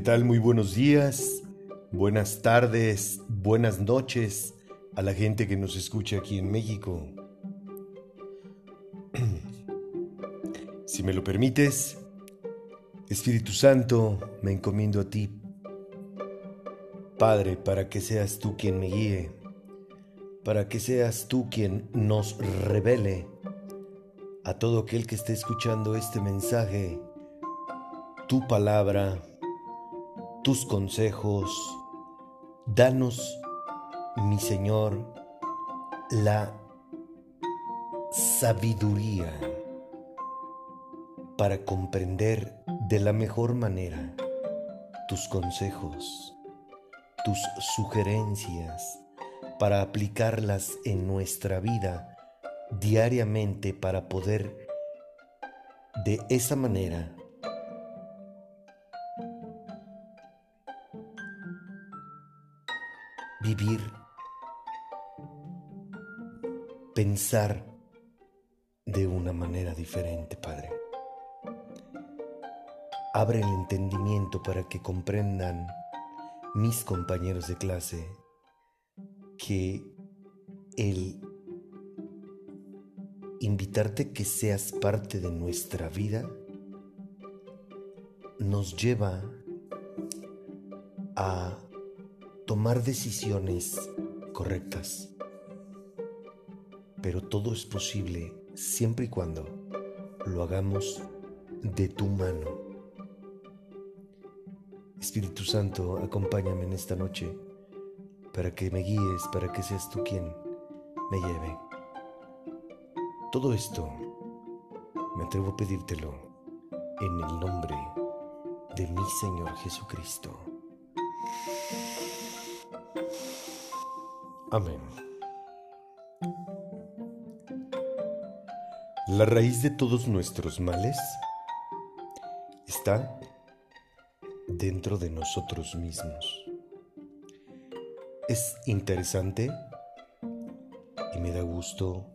¿qué tal? Muy buenos días, buenas tardes, buenas noches a la gente que nos escucha aquí en México. Si me lo permites, Espíritu Santo, me encomiendo a ti, Padre, para que seas tú quien me guíe, para que seas tú quien nos revele a todo aquel que esté escuchando este mensaje, tu palabra, tus consejos. Danos, mi Señor, la sabiduría para comprender de la mejor manera tus consejos, tus sugerencias, para aplicarlas en nuestra vida diariamente para poder de esa manera vivir, pensar de una manera diferente, Padre. Abre el entendimiento para que comprendan mis compañeros de clase que el invitarte que seas parte de nuestra vida nos lleva a tomar decisiones correctas. Pero todo es posible siempre y cuando lo hagamos de tu mano. Espíritu Santo, acompáñame en esta noche para que me guíes, para que seas tú quien me lleve. Todo esto me atrevo a pedírtelo en el nombre de mi Señor Jesucristo. Amén. La raíz de todos nuestros males está dentro de nosotros mismos. Es interesante y me da gusto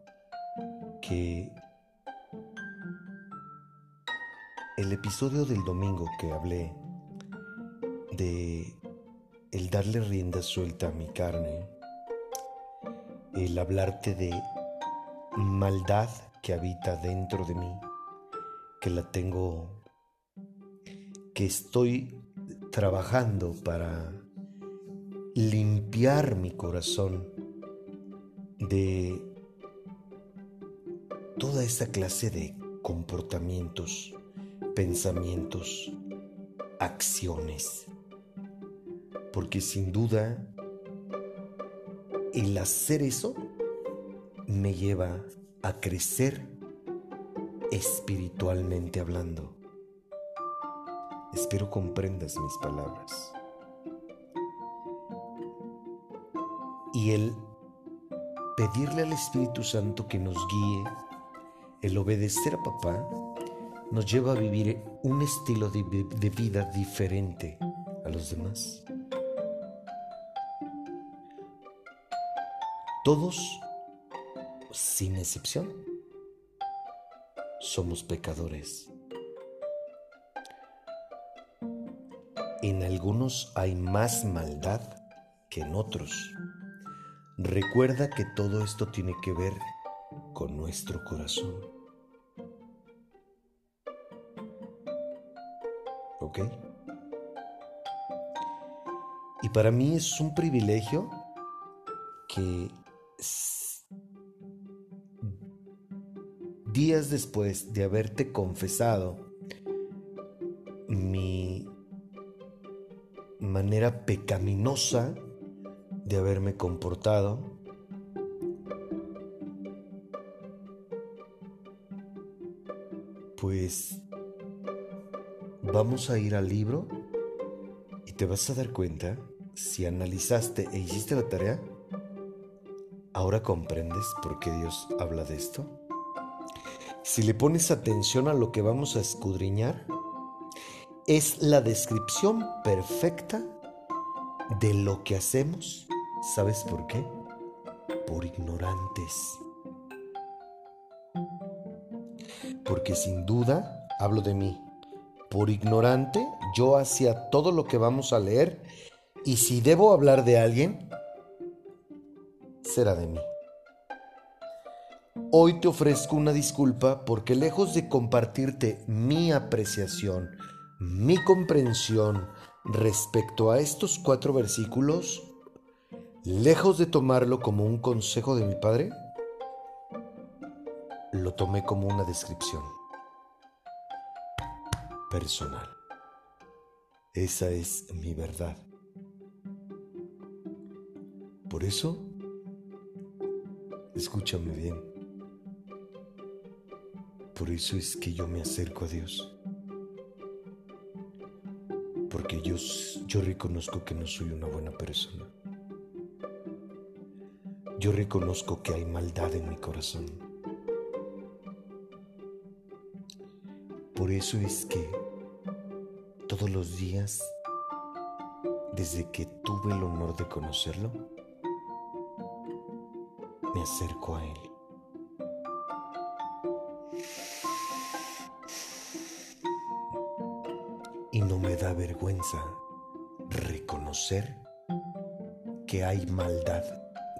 que el episodio del domingo que hablé de el darle rienda suelta a mi carne, el hablarte de maldad que habita dentro de mí, que la tengo, que estoy trabajando para limpiar mi corazón de toda esa clase de comportamientos, pensamientos, acciones. Porque sin duda el hacer eso me lleva a crecer espiritualmente hablando. Espero comprendas mis palabras. Y el pedirle al Espíritu Santo que nos guíe el obedecer a papá nos lleva a vivir un estilo de, vida diferente a los demás. Todos, sin excepción, somos pecadores. En algunos hay más maldad que en otros. Recuerda que todo esto tiene que ver con nuestro corazón. ¿Ok? Y para mí es un privilegio que días después de haberte confesado mi manera pecaminosa de haberme comportado, pues vamos a ir al libro y te vas a dar cuenta, si analizaste e hiciste la tarea, ahora comprendes por qué Dios habla de esto. Si le pones atención a lo que vamos a escudriñar, es la descripción perfecta de lo que hacemos. ¿Sabes por qué? Por ignorantes. Porque sin duda, hablo de mí, por ignorante, yo hacia todo lo que vamos a leer, y si debo hablar de alguien, será de mí. Hoy te ofrezco una disculpa porque lejos de compartirte mi apreciación, mi comprensión respecto a estos cuatro versículos, lejos de tomarlo como un consejo de mi padre, lo tomé como una descripción personal. Esa es mi verdad. Por eso, escúchame bien. Por eso es que yo me acerco a Dios. Porque yo, yo reconozco que no soy una buena persona. Yo reconozco que hay maldad en mi corazón. Por eso es que todos los días, desde que tuve el honor de conocerlo, me acerco a Él. Y no me da vergüenza reconocer que hay maldad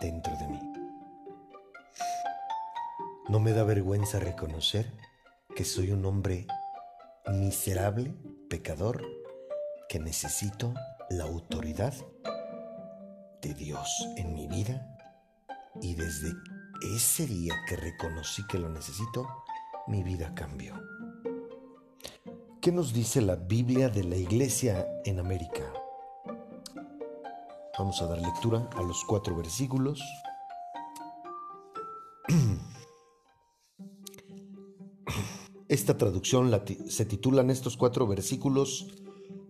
dentro de mí. No me da vergüenza reconocer que soy un hombre miserable, pecador, que necesito la autoridad de Dios en mi vida y desde ese día que reconocí que lo necesito, mi vida cambió. ¿Qué nos dice la Biblia de la Iglesia en América? Vamos a dar lectura a los cuatro versículos. Esta traducción se titula en estos cuatro versículos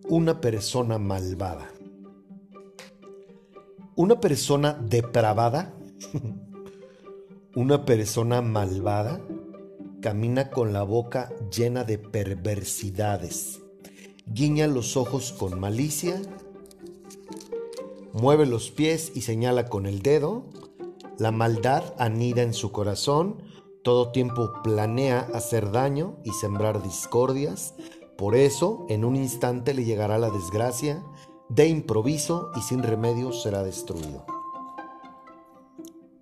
Una persona malvada. Una persona depravada, una persona malvada, camina con la boca llena de perversidades, guiña los ojos con malicia, mueve los pies y señala con el dedo, la maldad anida en su corazón, todo tiempo planea hacer daño y sembrar discordias. Por eso, en un instante le llegará la desgracia, de improviso y sin remedio será destruido.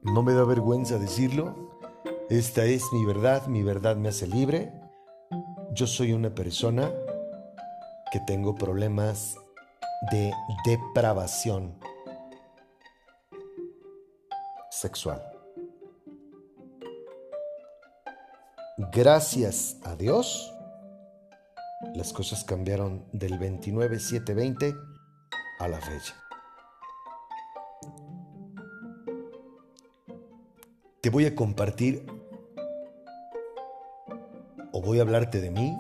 No me da vergüenza decirlo. Esta es mi verdad, mi verdad me hace libre. Yo soy una persona que tengo problemas de depravación sexual. Gracias a Dios, las cosas cambiaron del 29-7-20 a la fecha. Te voy a compartir o voy a hablarte de mí,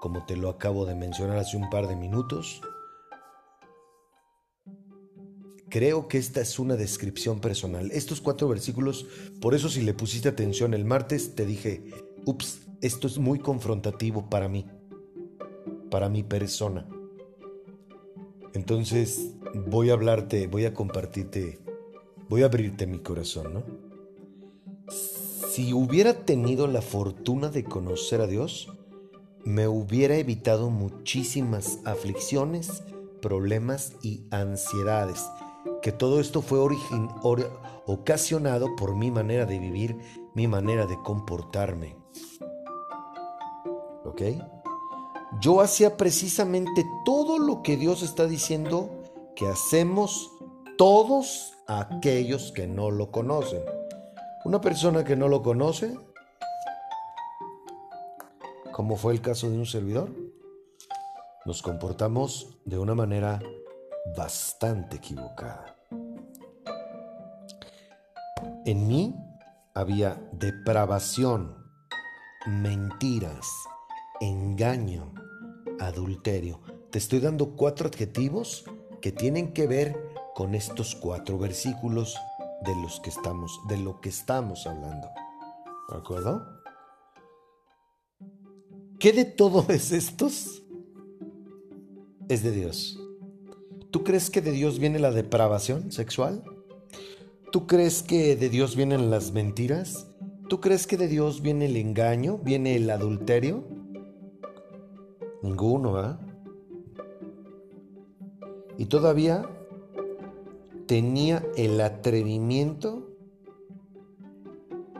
como te lo acabo de mencionar hace un par de minutos, Creo que esta es una descripción personal. Estos cuatro versículos, por eso si le pusiste atención el martes, te dije, ups, esto es muy confrontativo para mí, para mi persona. Entonces voy a hablarte, voy a compartirte, voy a abrirte mi corazón, ¿no? Si hubiera tenido la fortuna de conocer a Dios, me hubiera evitado muchísimas aflicciones, problemas y ansiedades que todo esto fue ocasionado por mi manera de vivir, mi manera de comportarme. ¿Ok? Yo hacía precisamente todo lo que Dios está diciendo que hacemos todos aquellos que no lo conocen. Una persona que no lo conoce, como fue el caso de un servidor, nos comportamos de una manera bastante equivocada. En mí había depravación, mentiras, engaño, adulterio. Te estoy dando cuatro adjetivos que tienen que ver con estos cuatro versículos de los que estamos, de lo que estamos hablando. ¿De acuerdo? ¿Qué de todo es estos? Es de Dios. ¿Tú crees que de Dios viene la depravación sexual? ¿Tú crees que de Dios vienen las mentiras? ¿Tú crees que de Dios viene el engaño? ¿Viene el adulterio? Ninguno, ¿verdad? Y todavía tenía el atrevimiento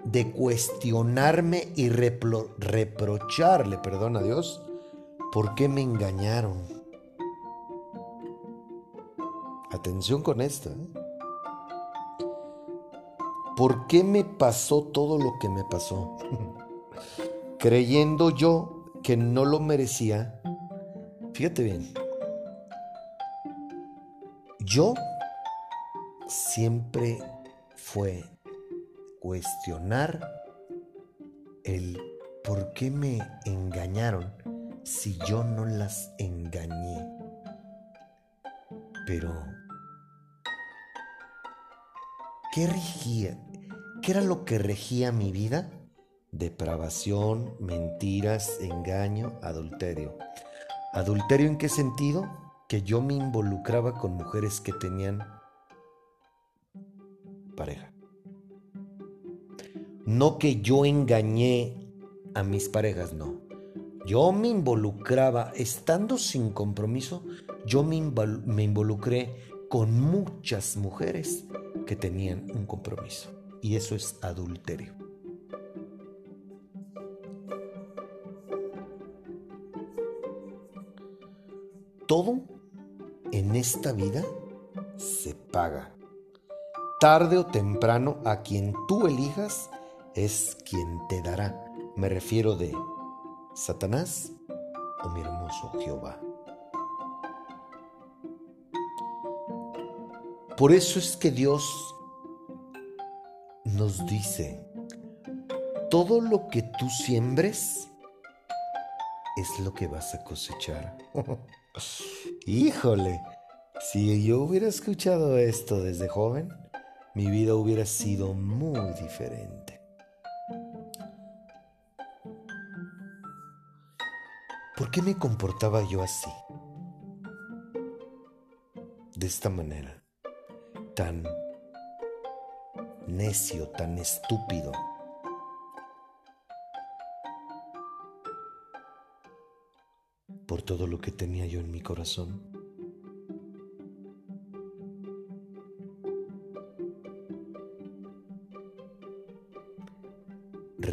de cuestionarme y reprocharle, perdón a Dios, por qué me engañaron. Atención con esto. ¿eh? ¿Por qué me pasó todo lo que me pasó? Creyendo yo que no lo merecía. Fíjate bien. Yo siempre fue cuestionar el por qué me engañaron si yo no las engañé. Pero, ¿qué regía? ¿Qué era lo que regía mi vida? Depravación, mentiras, engaño, adulterio. ¿Adulterio en qué sentido? Que yo me involucraba con mujeres que tenían pareja. No que yo engañé a mis parejas, no. Yo me involucraba, estando sin compromiso, yo me, involucré con muchas mujeres que tenían un compromiso. Y eso es adulterio. Todo en esta vida se paga. Tarde o temprano a quien tú elijas es quien te dará. Me refiero de Satanás o mi hermoso Jehová. Por eso es que Dios nos dice, todo lo que tú siembres es lo que vas a cosechar. Híjole, si yo hubiera escuchado esto desde joven, mi vida hubiera sido muy diferente. ¿Por qué me comportaba yo así? De esta manera, tan necio, tan estúpido. Por todo lo que tenía yo en mi corazón.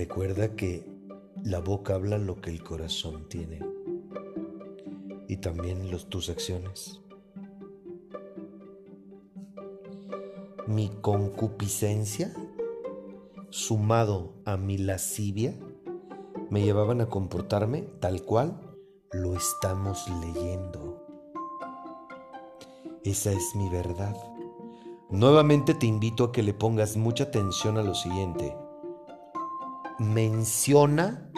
Recuerda que la boca habla lo que el corazón tiene y también los, tus acciones. Mi concupiscencia, sumado a mi lascivia, me llevaban a comportarme tal cual lo estamos leyendo. Esa es mi verdad. Nuevamente te invito a que le pongas mucha atención a lo siguiente. Menciona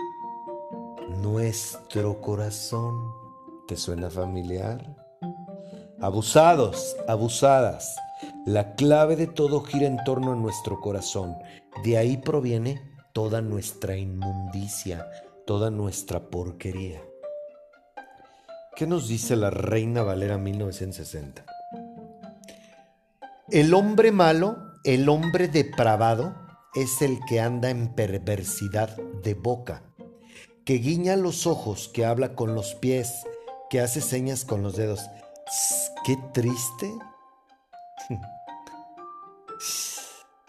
nuestro corazón. ¿Te suena familiar? Abusados, abusadas. La clave de todo gira en torno a nuestro corazón. De ahí proviene toda nuestra inmundicia, toda nuestra porquería. ¿Qué nos dice la Reina Valera 1960? El hombre malo, el hombre depravado, es el que anda en perversidad de boca, que guiña los ojos, que habla con los pies, que hace señas con los dedos. Qué triste.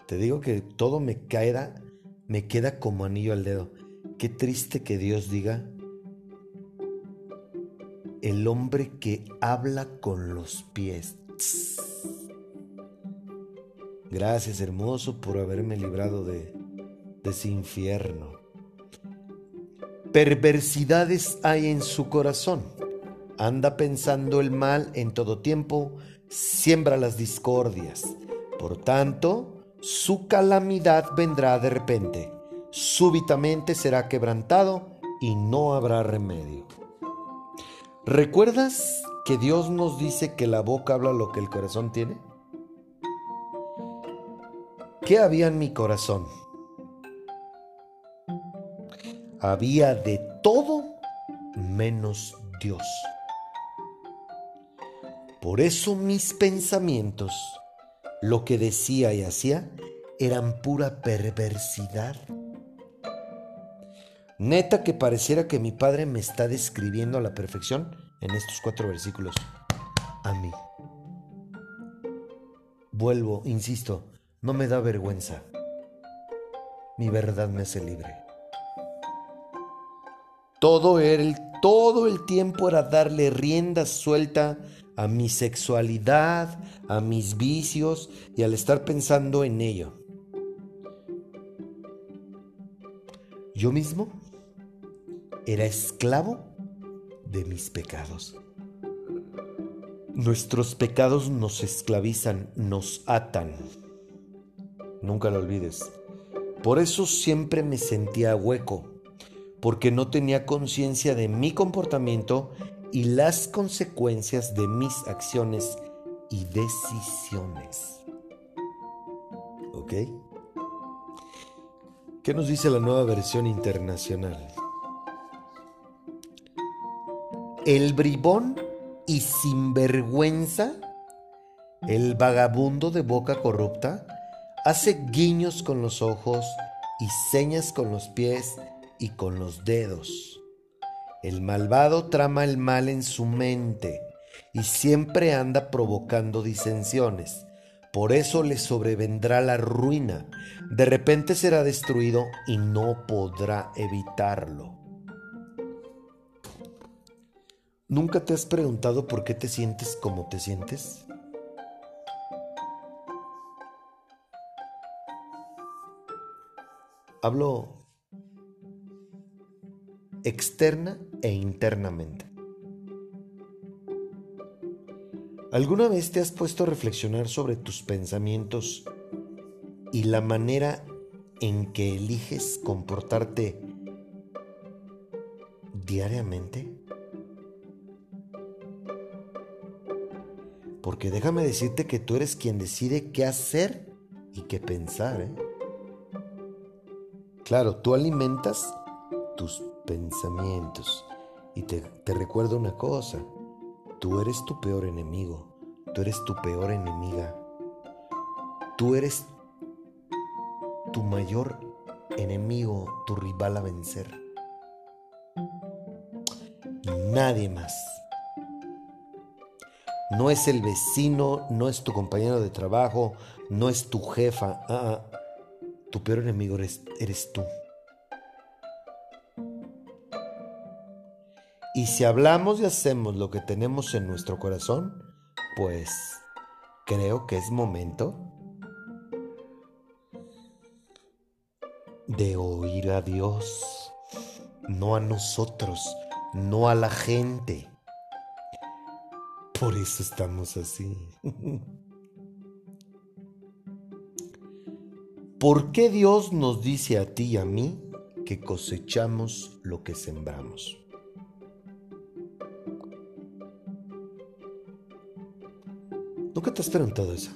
Te digo que todo me queda, me queda como anillo al dedo. Qué triste que Dios diga, el hombre que habla con los pies. Gracias hermoso por haberme librado de, de ese infierno. Perversidades hay en su corazón anda pensando el mal en todo tiempo, siembra las discordias. Por tanto, su calamidad vendrá de repente, súbitamente será quebrantado y no habrá remedio. ¿Recuerdas que Dios nos dice que la boca habla lo que el corazón tiene? ¿Qué había en mi corazón? Había de todo menos Dios. Por eso mis pensamientos, lo que decía y hacía, eran pura perversidad. Neta que pareciera que mi padre me está describiendo a la perfección en estos cuatro versículos. A mí. Vuelvo, insisto, no me da vergüenza. Mi verdad me hace libre. Todo el, todo el tiempo era darle rienda suelta a mi sexualidad, a mis vicios y al estar pensando en ello. Yo mismo era esclavo de mis pecados. Nuestros pecados nos esclavizan, nos atan. Nunca lo olvides. Por eso siempre me sentía hueco porque no tenía conciencia de mi comportamiento y las consecuencias de mis acciones y decisiones. ¿Ok? ¿Qué nos dice la nueva versión internacional? El bribón y sinvergüenza, el vagabundo de boca corrupta, hace guiños con los ojos y señas con los pies y con los dedos. El malvado trama el mal en su mente y siempre anda provocando disensiones. Por eso le sobrevendrá la ruina. De repente será destruido y no podrá evitarlo. ¿Nunca te has preguntado por qué te sientes como te sientes? Hablo externa e internamente. ¿Alguna vez te has puesto a reflexionar sobre tus pensamientos y la manera en que eliges comportarte diariamente? Porque déjame decirte que tú eres quien decide qué hacer y qué pensar. ¿eh? Claro, tú alimentas tus pensamientos. Y te, recuerdo una cosa, tú eres tu peor enemigo, tú eres tu peor enemiga, tú eres tu mayor enemigo, tu rival a vencer. Nadie más. No es el vecino, no es tu compañero de trabajo, no es tu jefa. Ah, ah. Tu peor enemigo eres, tú. Y si hablamos y hacemos lo que tenemos en nuestro corazón, pues creo que es momento de oír a Dios, no a nosotros, no a la gente. Por eso estamos así. ¿Por qué Dios nos dice a ti y a mí que cosechamos lo que sembramos? ¿Nunca te has preguntado eso?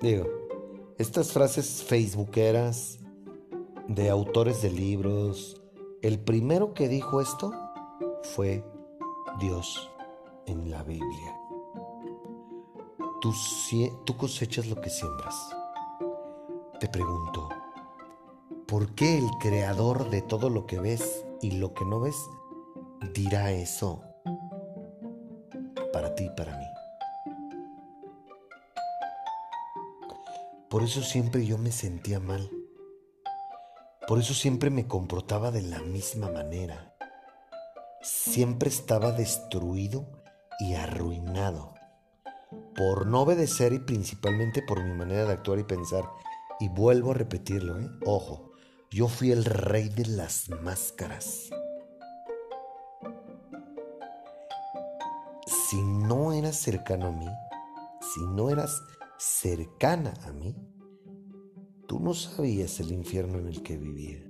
Digo, estas frases facebookeras de autores de libros, el primero que dijo esto fue Dios en la Biblia. Tú, cosechas lo que siembras. Te pregunto, ¿por qué el creador de todo lo que ves y lo que no ves dirá eso para ti y para mí. Por eso siempre yo me sentía mal. Por eso siempre me comportaba de la misma manera. Siempre estaba destruido y arruinado. Por no obedecer y principalmente por mi manera de actuar y pensar. Y vuelvo a repetirlo, ¿eh? Ojo, yo fui el rey de las máscaras. Si no eras cercano a mí, si no eras cercana a mí, tú no sabías el infierno en el que vivía.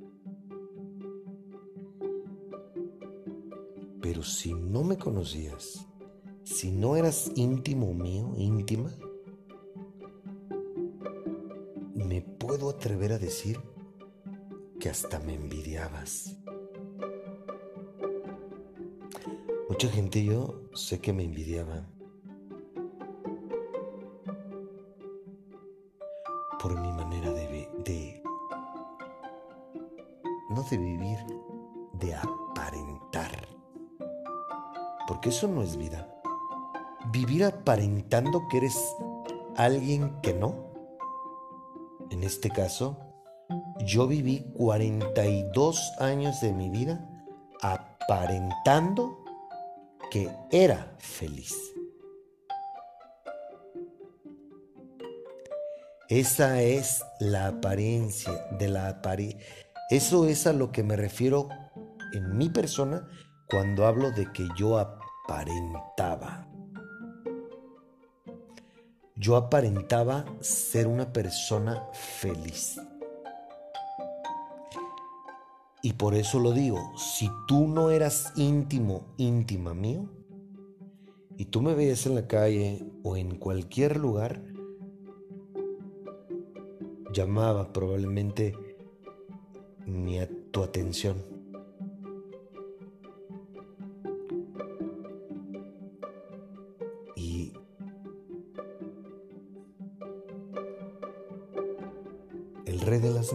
Pero si no me conocías, si no eras íntimo mío, íntima, me puedo atrever a decir que hasta me envidiabas. Mucha gente yo sé que me envidiaba. por mi manera de, de no de vivir, de aparentar. Porque eso no es vida. Vivir aparentando que eres alguien que no. En este caso, yo viví 42 años de mi vida aparentando que era feliz. Esa es la apariencia de la apariencia. Eso es a lo que me refiero en mi persona cuando hablo de que yo aparentaba. Yo aparentaba ser una persona feliz. Y por eso lo digo, si tú no eras íntimo, íntima mío, y tú me veías en la calle o en cualquier lugar, llamaba probablemente mi, tu atención.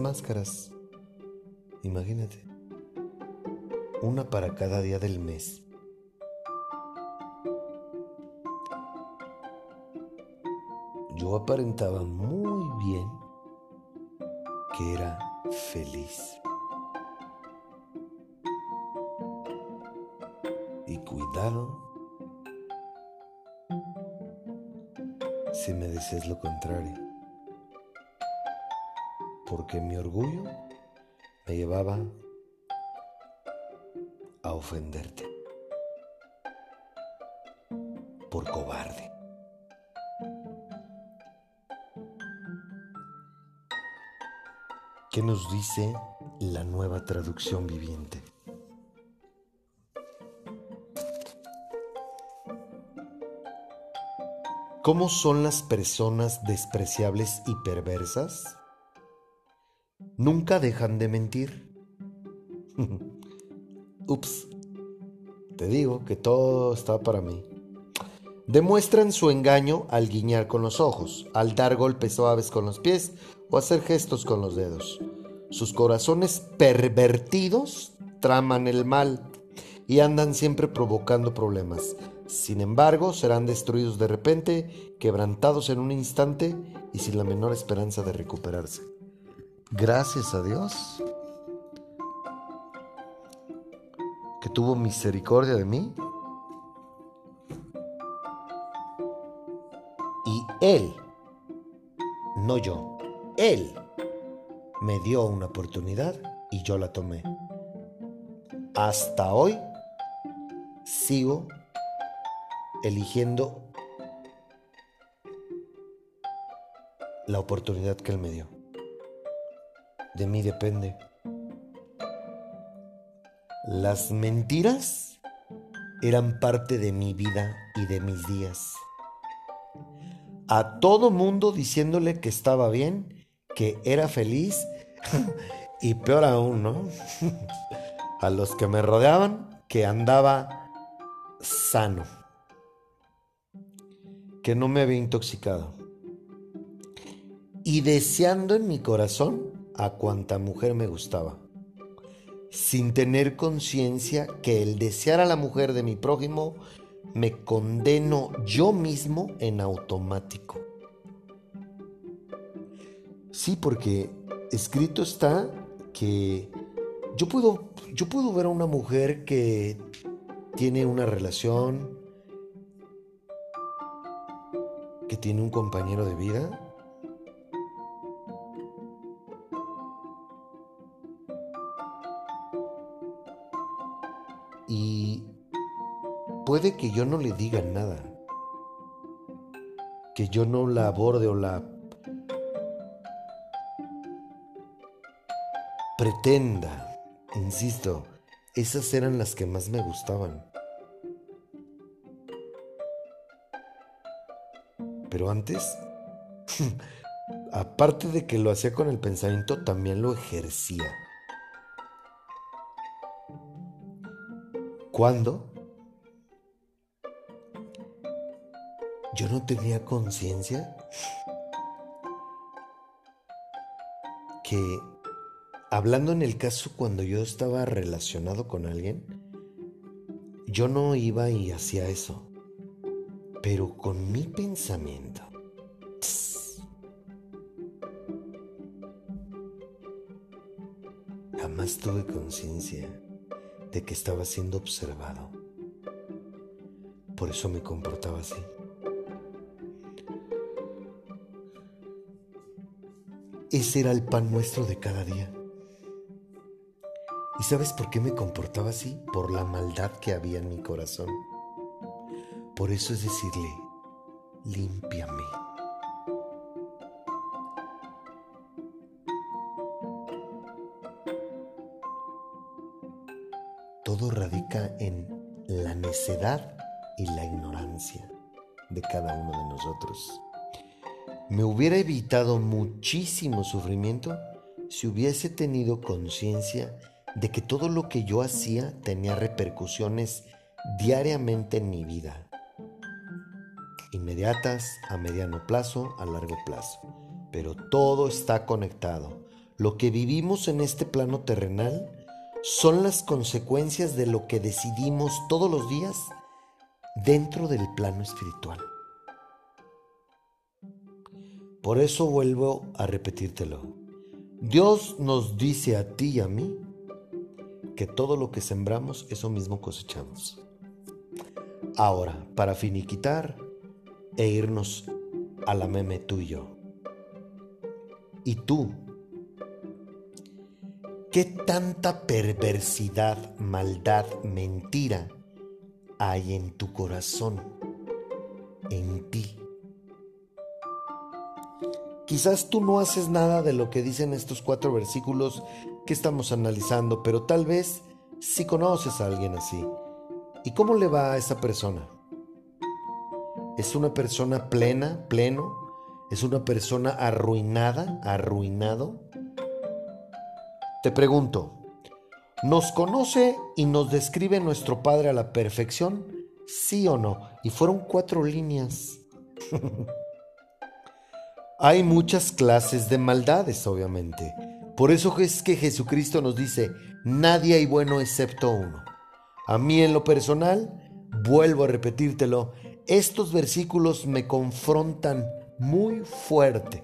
Máscaras Imagínate. Una para cada día del mes. Yo aparentaba muy bien que era feliz. Y cuidado si me deseas lo contrario. Porque mi orgullo me llevaba a ofenderte por cobarde. ¿Qué nos dice la nueva traducción viviente? ¿Cómo son las personas despreciables y perversas? Nunca dejan de mentir. Ups, te digo que todo está para mí. Demuestran su engaño al guiñar con los ojos, al dar golpes suaves con los pies o hacer gestos con los dedos. Sus corazones pervertidos traman el mal y andan siempre provocando problemas. Sin embargo, serán destruidos de repente, quebrantados en un instante y sin la menor esperanza de recuperarse gracias a Dios que tuvo misericordia de mí. Y Él, no yo, Él me dio una oportunidad y yo la tomé. Hasta hoy sigo eligiendo la oportunidad que Él me dio de mí depende. Las mentiras eran parte de mi vida y de mis días. A todo mundo diciéndole que estaba bien, que era feliz y peor aún, ¿no? A los que me rodeaban, que andaba sano, que no me había intoxicado. Y deseando en mi corazón a cuanta mujer me gustaba, sin tener conciencia que el desear a la mujer de mi prójimo me condeno yo mismo en automático. Sí, porque escrito está que yo puedo, yo puedo ver a una mujer que tiene una relación, que tiene un compañero de vida, puede que yo no le diga nada, que yo no la aborde o la pretenda, insisto, esas eran las que más me gustaban. Pero antes, aparte de que lo hacía con el pensamiento, también lo ejercía. ¿Cuándo? Yo no tenía conciencia que hablando en el caso cuando yo estaba relacionado con alguien, yo no iba y hacía eso. Pero con mi pensamiento. jamás tuve conciencia de que estaba siendo observado. Por eso me comportaba así. Ese era el pan nuestro de cada día. ¿Y sabes por qué me comportaba así? Por la maldad que había en mi corazón. Por eso es decirle, límpiame. Todo radica en la necedad y la ignorancia de cada uno de nosotros. Me hubiera evitado muchísimo sufrimiento si hubiese tenido conciencia de que todo lo que yo hacía tenía repercusiones diariamente en mi vida, inmediatas, a mediano plazo, a largo plazo. Pero todo está conectado. Lo que vivimos en este plano terrenal son las consecuencias de lo que decidimos todos los días dentro del plano espiritual. Por eso vuelvo a repetírtelo. Dios nos dice a ti y a mí que todo lo que sembramos, eso mismo cosechamos. Ahora, para finiquitar e irnos a la meme tú y. ¿Y tú? ¿Qué tanta perversidad, maldad, mentira hay en tu corazón, en ti? Quizás tú no haces nada de lo que dicen estos cuatro versículos que estamos analizando, pero tal vez si conoces a alguien así. ¿Y cómo le va a esa persona? ¿Es una persona plena, pleno? ¿Es una persona arruinada, arruinado? Te pregunto, ¿nos conoce y nos describe nuestro Padre a la perfección? ¿Sí o no? Y fueron cuatro líneas. Hay muchas clases de maldades, obviamente. Por eso es que Jesucristo nos dice, nadie hay bueno excepto uno. A mí en lo personal, vuelvo a repetírtelo, estos versículos me confrontan muy fuerte.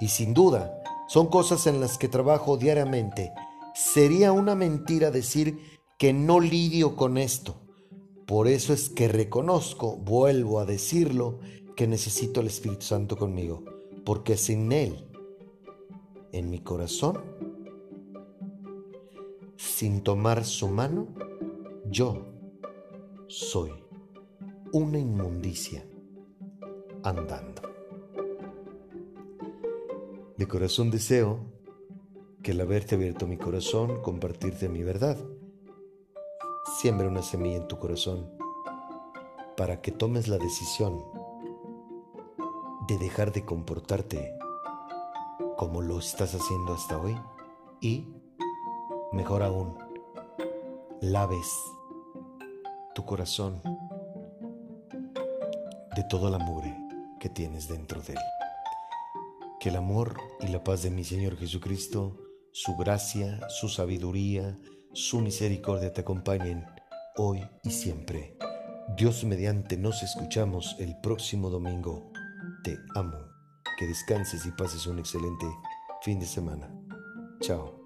Y sin duda, son cosas en las que trabajo diariamente. Sería una mentira decir que no lidio con esto. Por eso es que reconozco, vuelvo a decirlo, que necesito el Espíritu Santo conmigo. Porque sin Él en mi corazón, sin tomar su mano, yo soy una inmundicia andando. De corazón deseo que el haberte abierto mi corazón, compartirte mi verdad, siembre una semilla en tu corazón para que tomes la decisión de dejar de comportarte como lo estás haciendo hasta hoy y, mejor aún, laves tu corazón de toda la mugre que tienes dentro de él. Que el amor y la paz de mi Señor Jesucristo, su gracia, su sabiduría, su misericordia te acompañen hoy y siempre. Dios mediante nos escuchamos el próximo domingo. Te amo. Que descanses y pases un excelente fin de semana. Chao.